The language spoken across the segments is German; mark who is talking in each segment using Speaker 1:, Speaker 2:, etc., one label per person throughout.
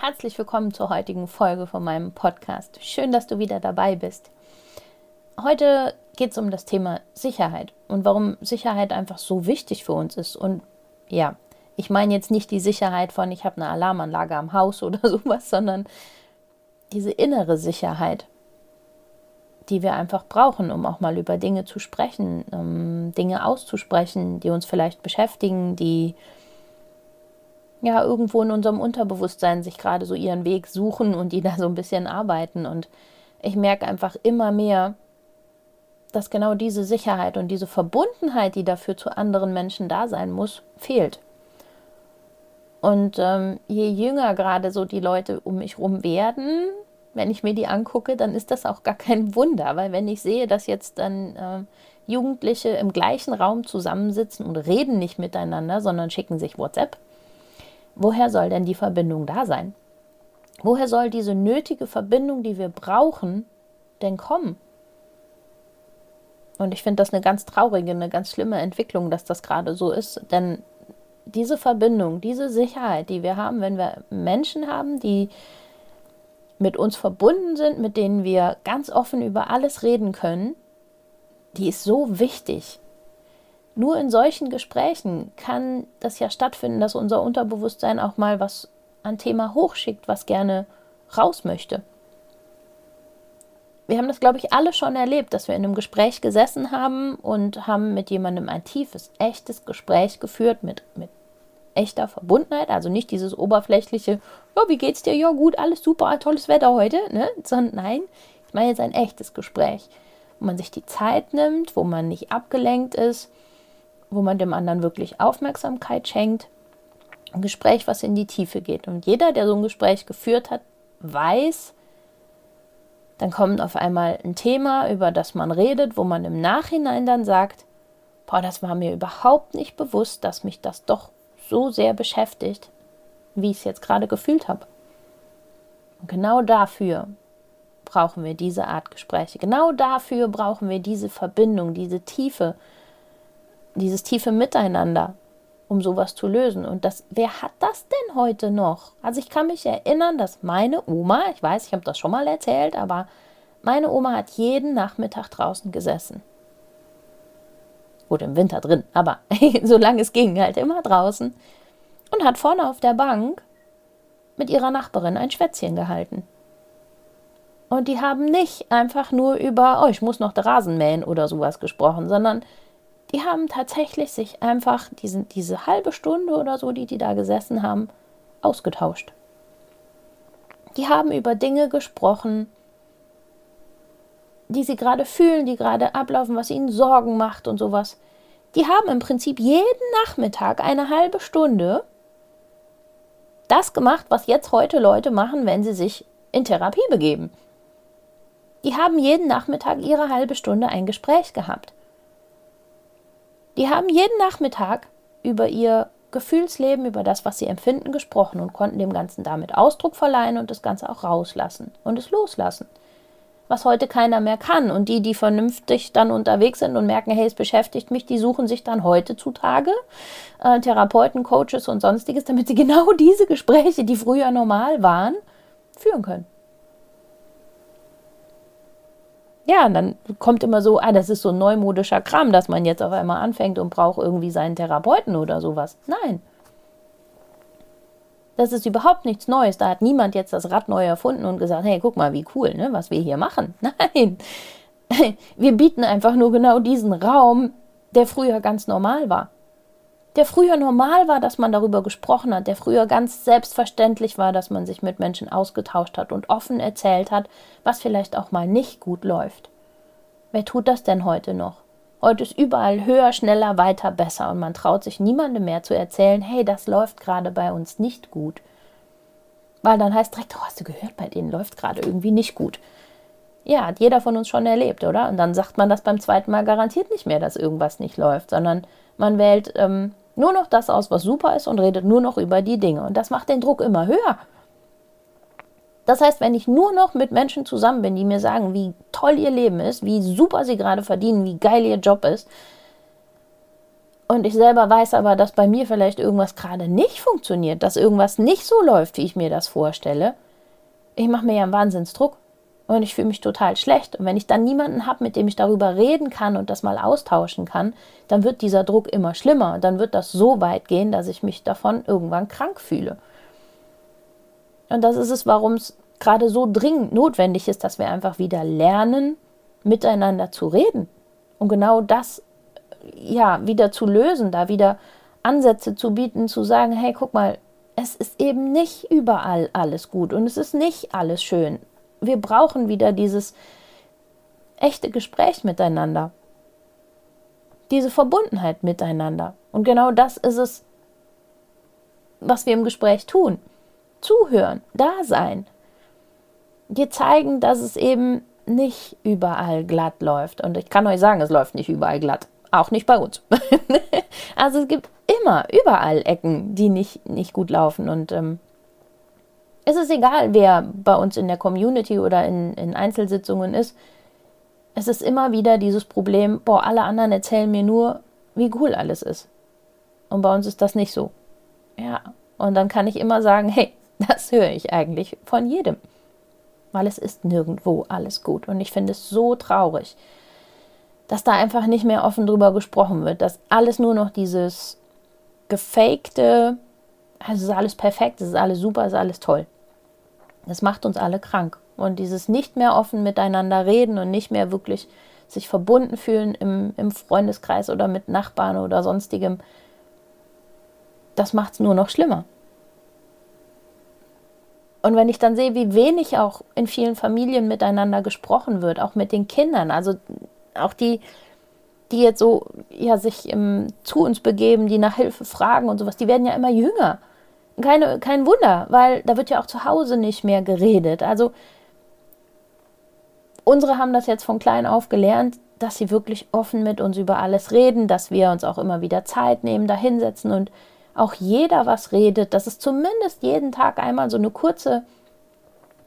Speaker 1: Herzlich willkommen zur heutigen Folge von meinem Podcast. Schön, dass du wieder dabei bist. Heute geht es um das Thema Sicherheit und warum Sicherheit einfach so wichtig für uns ist. Und ja, ich meine jetzt nicht die Sicherheit von, ich habe eine Alarmanlage am Haus oder sowas, sondern diese innere Sicherheit, die wir einfach brauchen, um auch mal über Dinge zu sprechen, um Dinge auszusprechen, die uns vielleicht beschäftigen, die ja irgendwo in unserem Unterbewusstsein sich gerade so ihren Weg suchen und die da so ein bisschen arbeiten. Und ich merke einfach immer mehr, dass genau diese Sicherheit und diese Verbundenheit, die dafür zu anderen Menschen da sein muss, fehlt. Und ähm, je jünger gerade so die Leute um mich herum werden, wenn ich mir die angucke, dann ist das auch gar kein Wunder, weil wenn ich sehe, dass jetzt dann äh, Jugendliche im gleichen Raum zusammensitzen und reden nicht miteinander, sondern schicken sich WhatsApp, Woher soll denn die Verbindung da sein? Woher soll diese nötige Verbindung, die wir brauchen, denn kommen? Und ich finde das eine ganz traurige, eine ganz schlimme Entwicklung, dass das gerade so ist. Denn diese Verbindung, diese Sicherheit, die wir haben, wenn wir Menschen haben, die mit uns verbunden sind, mit denen wir ganz offen über alles reden können, die ist so wichtig. Nur in solchen Gesprächen kann das ja stattfinden, dass unser Unterbewusstsein auch mal was ein Thema hochschickt, was gerne raus möchte. Wir haben das, glaube ich, alle schon erlebt, dass wir in einem Gespräch gesessen haben und haben mit jemandem ein tiefes, echtes Gespräch geführt mit, mit echter Verbundenheit, also nicht dieses oberflächliche, ja, wie geht's dir? Ja, gut, alles super, tolles Wetter heute, ne? Sondern nein, ich meine jetzt ein echtes Gespräch, wo man sich die Zeit nimmt, wo man nicht abgelenkt ist, wo man dem anderen wirklich Aufmerksamkeit schenkt. Ein Gespräch, was in die Tiefe geht. Und jeder, der so ein Gespräch geführt hat, weiß, dann kommt auf einmal ein Thema, über das man redet, wo man im Nachhinein dann sagt, boah, das war mir überhaupt nicht bewusst, dass mich das doch so sehr beschäftigt, wie ich es jetzt gerade gefühlt habe. Und genau dafür brauchen wir diese Art Gespräche. Genau dafür brauchen wir diese Verbindung, diese Tiefe, dieses tiefe Miteinander, um sowas zu lösen. Und das, wer hat das denn heute noch? Also ich kann mich erinnern, dass meine Oma, ich weiß, ich habe das schon mal erzählt, aber meine Oma hat jeden Nachmittag draußen gesessen. Gut, im Winter drin, aber solange es ging, halt immer draußen. Und hat vorne auf der Bank mit ihrer Nachbarin ein Schwätzchen gehalten. Und die haben nicht einfach nur über, oh, ich muss noch den Rasen mähen oder sowas gesprochen, sondern die haben tatsächlich sich einfach diesen, diese halbe Stunde oder so, die die da gesessen haben, ausgetauscht. Die haben über Dinge gesprochen, die sie gerade fühlen, die gerade ablaufen, was ihnen Sorgen macht und sowas. Die haben im Prinzip jeden Nachmittag eine halbe Stunde das gemacht, was jetzt heute Leute machen, wenn sie sich in Therapie begeben. Die haben jeden Nachmittag ihre halbe Stunde ein Gespräch gehabt. Die haben jeden Nachmittag über ihr Gefühlsleben, über das, was sie empfinden, gesprochen und konnten dem Ganzen damit Ausdruck verleihen und das Ganze auch rauslassen und es loslassen. Was heute keiner mehr kann. Und die, die vernünftig dann unterwegs sind und merken, hey, es beschäftigt mich, die suchen sich dann heute zutage äh, Therapeuten, Coaches und sonstiges, damit sie genau diese Gespräche, die früher normal waren, führen können. Ja, und dann kommt immer so, ah, das ist so ein neumodischer Kram, dass man jetzt auf einmal anfängt und braucht irgendwie seinen Therapeuten oder sowas. Nein. Das ist überhaupt nichts Neues. Da hat niemand jetzt das Rad neu erfunden und gesagt, hey, guck mal, wie cool, ne, was wir hier machen. Nein. Wir bieten einfach nur genau diesen Raum, der früher ganz normal war der früher normal war, dass man darüber gesprochen hat, der früher ganz selbstverständlich war, dass man sich mit Menschen ausgetauscht hat und offen erzählt hat, was vielleicht auch mal nicht gut läuft. Wer tut das denn heute noch? Heute ist überall höher, schneller, weiter, besser und man traut sich niemandem mehr zu erzählen, hey, das läuft gerade bei uns nicht gut. Weil dann heißt direkt, oh, hast du gehört, bei denen läuft gerade irgendwie nicht gut. Ja, hat jeder von uns schon erlebt, oder? Und dann sagt man das beim zweiten Mal garantiert nicht mehr, dass irgendwas nicht läuft, sondern man wählt ähm, nur noch das aus, was super ist und redet nur noch über die Dinge. Und das macht den Druck immer höher. Das heißt, wenn ich nur noch mit Menschen zusammen bin, die mir sagen, wie toll ihr Leben ist, wie super sie gerade verdienen, wie geil ihr Job ist, und ich selber weiß aber, dass bei mir vielleicht irgendwas gerade nicht funktioniert, dass irgendwas nicht so läuft, wie ich mir das vorstelle, ich mache mir ja einen Wahnsinnsdruck und ich fühle mich total schlecht. Und wenn ich dann niemanden habe, mit dem ich darüber reden kann und das mal austauschen kann, dann wird dieser Druck immer schlimmer. Und dann wird das so weit gehen, dass ich mich davon irgendwann krank fühle. Und das ist es, warum es gerade so dringend notwendig ist, dass wir einfach wieder lernen, miteinander zu reden. Und genau das ja wieder zu lösen, da wieder Ansätze zu bieten, zu sagen, hey, guck mal, es ist eben nicht überall alles gut und es ist nicht alles schön wir brauchen wieder dieses echte Gespräch miteinander. Diese Verbundenheit miteinander. Und genau das ist es, was wir im Gespräch tun. Zuhören, da sein. Dir zeigen, dass es eben nicht überall glatt läuft. Und ich kann euch sagen, es läuft nicht überall glatt. Auch nicht bei uns. also es gibt immer, überall Ecken, die nicht, nicht gut laufen. Und ähm, es ist egal, wer bei uns in der Community oder in, in Einzelsitzungen ist. Es ist immer wieder dieses Problem, boah, alle anderen erzählen mir nur, wie cool alles ist. Und bei uns ist das nicht so. Ja, und dann kann ich immer sagen, hey, das höre ich eigentlich von jedem. Weil es ist nirgendwo alles gut. Und ich finde es so traurig, dass da einfach nicht mehr offen drüber gesprochen wird, dass alles nur noch dieses gefakte, also es ist alles perfekt, es ist alles super, es ist alles toll. Das macht uns alle krank. Und dieses nicht mehr offen miteinander reden und nicht mehr wirklich sich verbunden fühlen im, im Freundeskreis oder mit Nachbarn oder sonstigem, das macht es nur noch schlimmer. Und wenn ich dann sehe, wie wenig auch in vielen Familien miteinander gesprochen wird, auch mit den Kindern, also auch die, die jetzt so ja, sich im, zu uns begeben, die nach Hilfe fragen und sowas, die werden ja immer jünger keine, kein Wunder, weil da wird ja auch zu Hause nicht mehr geredet. Also unsere haben das jetzt von klein auf gelernt, dass sie wirklich offen mit uns über alles reden, dass wir uns auch immer wieder Zeit nehmen, da hinsetzen und auch jeder was redet, dass es zumindest jeden Tag einmal so eine kurze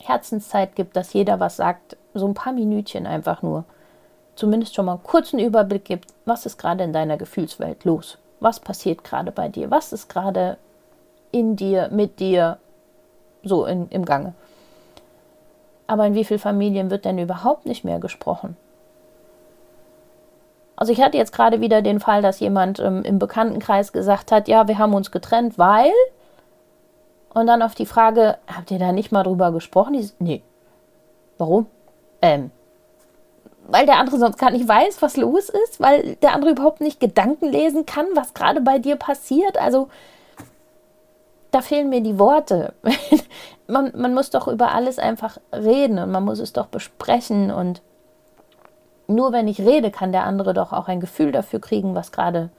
Speaker 1: Herzenszeit gibt, dass jeder was sagt, so ein paar Minütchen einfach nur. Zumindest schon mal einen kurzen Überblick gibt, was ist gerade in deiner Gefühlswelt los? Was passiert gerade bei dir? Was ist gerade in dir, mit dir, so in, im Gange. Aber in wie vielen Familien wird denn überhaupt nicht mehr gesprochen? Also ich hatte jetzt gerade wieder den Fall, dass jemand ähm, im Bekanntenkreis gesagt hat, ja, wir haben uns getrennt, weil... Und dann auf die Frage, habt ihr da nicht mal drüber gesprochen? Die, nee. Warum? Ähm, weil der andere sonst gar nicht weiß, was los ist, weil der andere überhaupt nicht Gedanken lesen kann, was gerade bei dir passiert. Also da fehlen mir die Worte. man, man muss doch über alles einfach reden und man muss es doch besprechen. Und nur wenn ich rede, kann der andere doch auch ein Gefühl dafür kriegen, was gerade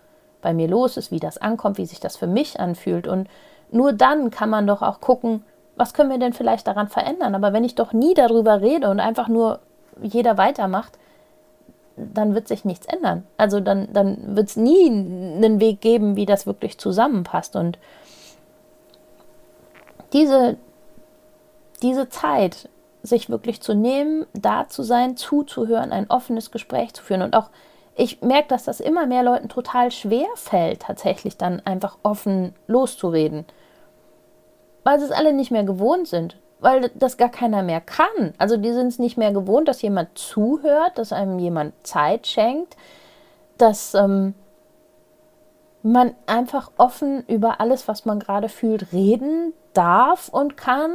Speaker 1: bei mir los ist, wie das ankommt, wie sich das für mich anfühlt. Und nur dann kann man doch auch gucken, was können wir denn vielleicht daran verändern. Aber wenn ich doch nie darüber rede und einfach nur jeder weitermacht, dann wird sich nichts ändern. Also dann, dann wird es nie einen Weg geben, wie das wirklich zusammenpasst. Und diese, diese Zeit, sich wirklich zu nehmen, da zu sein, zuzuhören, ein offenes Gespräch zu führen. Und auch ich merke, dass das immer mehr Leuten total schwer fällt, tatsächlich dann einfach offen loszureden. Weil sie es alle nicht mehr gewohnt sind. Weil das gar keiner mehr kann. Also die sind es nicht mehr gewohnt, dass jemand zuhört, dass einem jemand Zeit schenkt, dass ähm, man einfach offen über alles, was man gerade fühlt, reden darf und kann,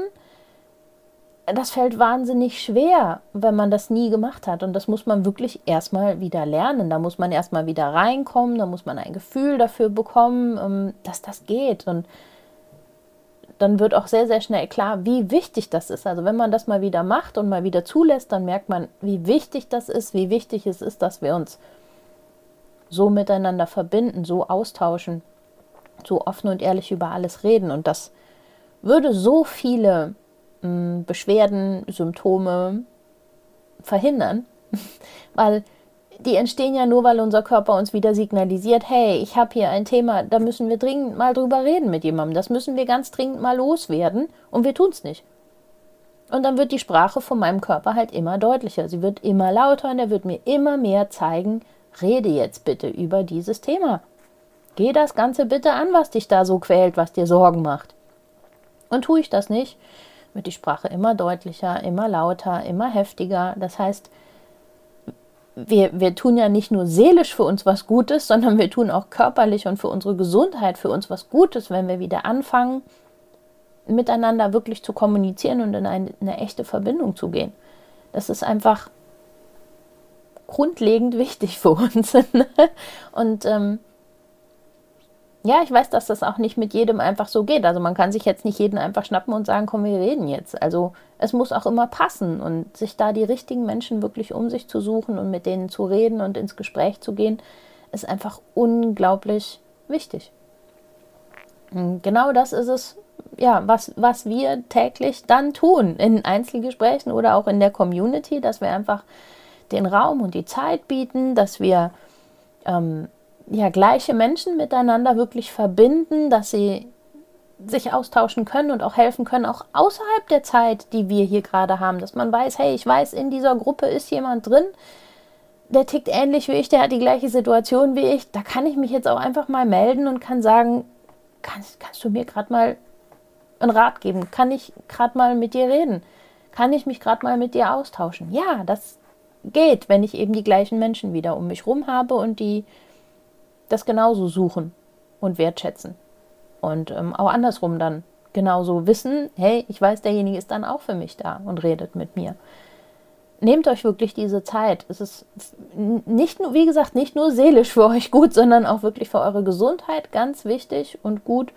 Speaker 1: das fällt wahnsinnig schwer, wenn man das nie gemacht hat. Und das muss man wirklich erstmal wieder lernen. Da muss man erstmal wieder reinkommen, da muss man ein Gefühl dafür bekommen, ähm, dass das geht. Und dann wird auch sehr, sehr schnell klar, wie wichtig das ist. Also wenn man das mal wieder macht und mal wieder zulässt, dann merkt man, wie wichtig das ist, wie wichtig es ist, dass wir uns so miteinander verbinden, so austauschen, so offen und ehrlich über alles reden. Und das würde so viele mh, hm, Beschwerden, Symptome verhindern, weil die entstehen ja nur, weil unser Körper uns wieder signalisiert, hey, ich habe hier ein Thema, da müssen wir dringend mal drüber reden mit jemandem, das müssen wir ganz dringend mal loswerden und wir tun es nicht. Und dann wird die Sprache von meinem Körper halt immer deutlicher, sie wird immer lauter und er wird mir immer mehr zeigen, rede jetzt bitte über dieses Thema. Geh das Ganze bitte an, was dich da so quält, was dir Sorgen macht. Und tue ich das nicht, wird die Sprache immer deutlicher, immer lauter, immer heftiger. Das heißt, wir, wir tun ja nicht nur seelisch für uns was Gutes, sondern wir tun auch körperlich und für unsere Gesundheit für uns was Gutes, wenn wir wieder anfangen, miteinander wirklich zu kommunizieren und in eine, eine echte Verbindung zu gehen. Das ist einfach grundlegend wichtig für uns. und ähm, ja, ich weiß, dass das auch nicht mit jedem einfach so geht. Also man kann sich jetzt nicht jeden einfach schnappen und sagen, komm, wir reden jetzt. Also es muss auch immer passen und sich da die richtigen Menschen wirklich um sich zu suchen und mit denen zu reden und ins Gespräch zu gehen, ist einfach unglaublich wichtig. Und genau das ist es, ja, was, was wir täglich dann tun in Einzelgesprächen oder auch in der Community, dass wir einfach den Raum und die Zeit bieten, dass wir ähm, ja, gleiche Menschen miteinander wirklich verbinden, dass sie sich austauschen können und auch helfen können, auch außerhalb der Zeit, die wir hier gerade haben, dass man weiß, hey, ich weiß, in dieser Gruppe ist jemand drin, der tickt ähnlich wie ich, der hat die gleiche Situation wie ich, da kann ich mich jetzt auch einfach mal melden und kann sagen, kannst, kannst du mir gerade mal einen Rat geben? Kann ich gerade mal mit dir reden? Kann ich mich gerade mal mit dir austauschen? Ja, das geht, wenn ich eben die gleichen Menschen wieder um mich rum habe und die das genauso suchen und wertschätzen. Und ähm, auch andersrum dann genauso wissen, hey, ich weiß, derjenige ist dann auch für mich da und redet mit mir. Nehmt euch wirklich diese Zeit. Es ist nicht nur, wie gesagt, nicht nur seelisch für euch gut, sondern auch wirklich für eure Gesundheit ganz wichtig und gut,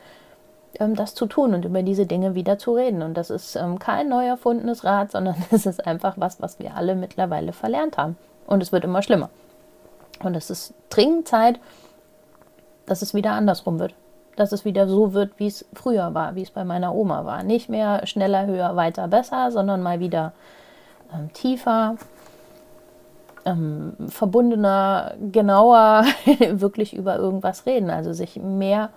Speaker 1: das zu tun und über diese Dinge wieder zu reden. Und das ist ähm, kein neu erfundenes Rad, sondern es ist einfach was, was wir alle mittlerweile verlernt haben. Und es wird immer schlimmer. Und es ist dringend Zeit, dass es wieder andersrum wird. Dass es wieder so wird, wie es früher war, wie es bei meiner Oma war. Nicht mehr schneller, höher, weiter, besser, sondern mal wieder ähm, tiefer, ähm, verbundener, genauer wirklich über irgendwas reden. Also sich mehr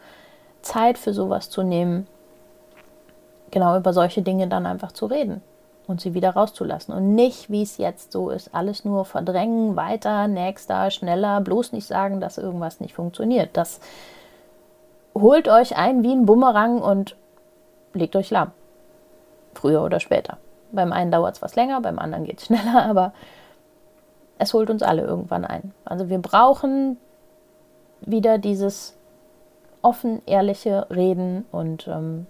Speaker 1: Zeit für sowas zu nehmen, genau über solche Dinge dann einfach zu reden und sie wieder rauszulassen. Und nicht, wie es jetzt so ist, alles nur verdrängen, weiter, nächster, schneller, bloß nicht sagen, dass irgendwas nicht funktioniert. Das holt euch ein wie ein Bumerang und legt euch lahm. Früher oder später. Beim einen dauert es was länger, beim anderen geht es schneller, aber es holt uns alle irgendwann ein. Also wir brauchen wieder dieses offen, ehrliche Reden und ähm,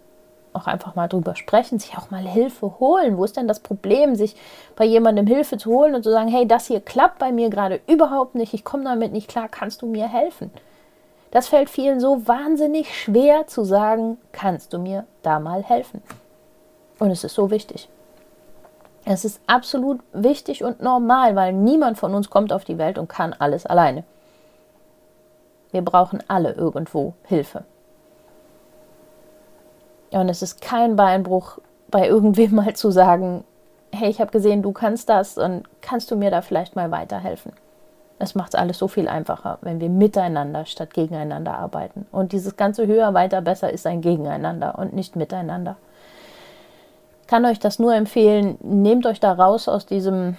Speaker 1: auch einfach mal drüber sprechen, sich auch mal Hilfe holen. Wo ist denn das Problem, sich bei jemandem Hilfe zu holen und zu sagen, hey, das hier klappt bei mir gerade überhaupt nicht, ich komme damit nicht klar, kannst du mir helfen? Das fällt vielen so wahnsinnig schwer zu sagen, kannst du mir da mal helfen? Und es ist so wichtig. Es ist absolut wichtig und normal, weil niemand von uns kommt auf die Welt und kann alles alleine. Wir brauchen alle irgendwo Hilfe. Und es ist kein Beinbruch, bei irgendwem mal zu sagen, hey, ich habe gesehen, du kannst das und kannst du mir da vielleicht mal weiterhelfen? Es macht alles so viel einfacher, wenn wir miteinander statt gegeneinander arbeiten. Und dieses ganze höher, weiter, besser ist ein Gegeneinander und nicht miteinander. Kann euch das nur empfehlen, nehmt euch da raus aus diesem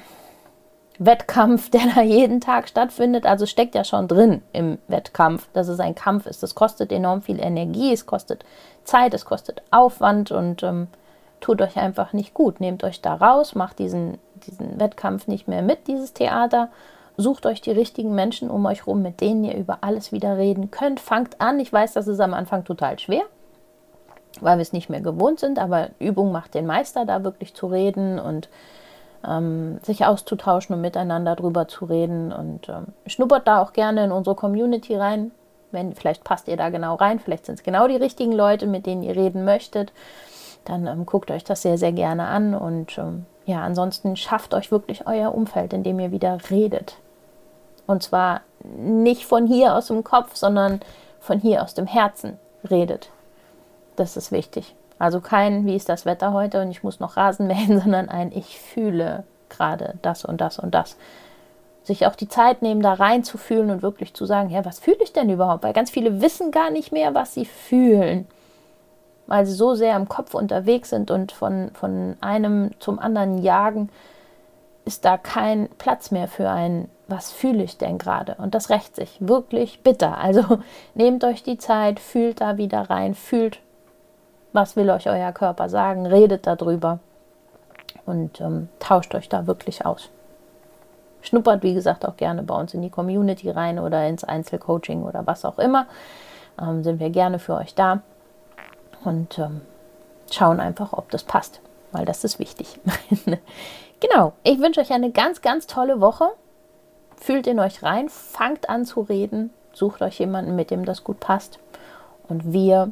Speaker 1: Wettkampf, der da jeden Tag stattfindet. Also steckt ja schon drin im Wettkampf, dass es ein Kampf ist. Das kostet enorm viel Energie, es kostet Zeit, es kostet Aufwand und ähm, tut euch einfach nicht gut. Nehmt euch da raus, macht diesen, diesen Wettkampf nicht mehr mit, dieses Theater. Sucht euch die richtigen Menschen um euch rum, mit denen ihr über alles wieder reden könnt. Fangt an. Ich weiß, das ist am Anfang total schwer, weil wir es nicht mehr gewohnt sind, aber Übung macht den Meister, da wirklich zu reden und ähm, sich auszutauschen und miteinander drüber zu reden. Und ähm, schnuppert da auch gerne in unsere Community rein. Wenn, vielleicht passt ihr da genau rein, vielleicht sind es genau die richtigen Leute, mit denen ihr reden möchtet. Dann ähm, guckt euch das sehr, sehr gerne an. Und ähm, ja, ansonsten schafft euch wirklich euer Umfeld, in dem ihr wieder redet. Und zwar nicht von hier aus dem Kopf, sondern von hier aus dem Herzen redet. Das ist wichtig. Also kein, wie ist das Wetter heute und ich muss noch Rasen mähen, sondern ein, ich fühle gerade das und das und das. Sich auch die Zeit nehmen, da reinzufühlen und wirklich zu sagen, ja, was fühle ich denn überhaupt? Weil ganz viele wissen gar nicht mehr, was sie fühlen. Weil sie so sehr im Kopf unterwegs sind und von, von einem zum anderen jagen, ist da kein Platz mehr für ein, was fühle ich denn gerade? Und das rächt sich wirklich bitter. Also nehmt euch die Zeit, fühlt da wieder rein, fühlt, was will euch euer Körper sagen, redet darüber und ähm, tauscht euch da wirklich aus. Schnuppert, wie gesagt, auch gerne bei uns in die Community rein oder ins Einzelcoaching oder was auch immer. Ähm, sind wir gerne für euch da und ähm, schauen einfach, ob das passt, weil das ist wichtig. genau, ich wünsche euch eine ganz, ganz tolle Woche. Fühlt in euch rein, fangt an zu reden, sucht euch jemanden, mit dem das gut passt. Und wir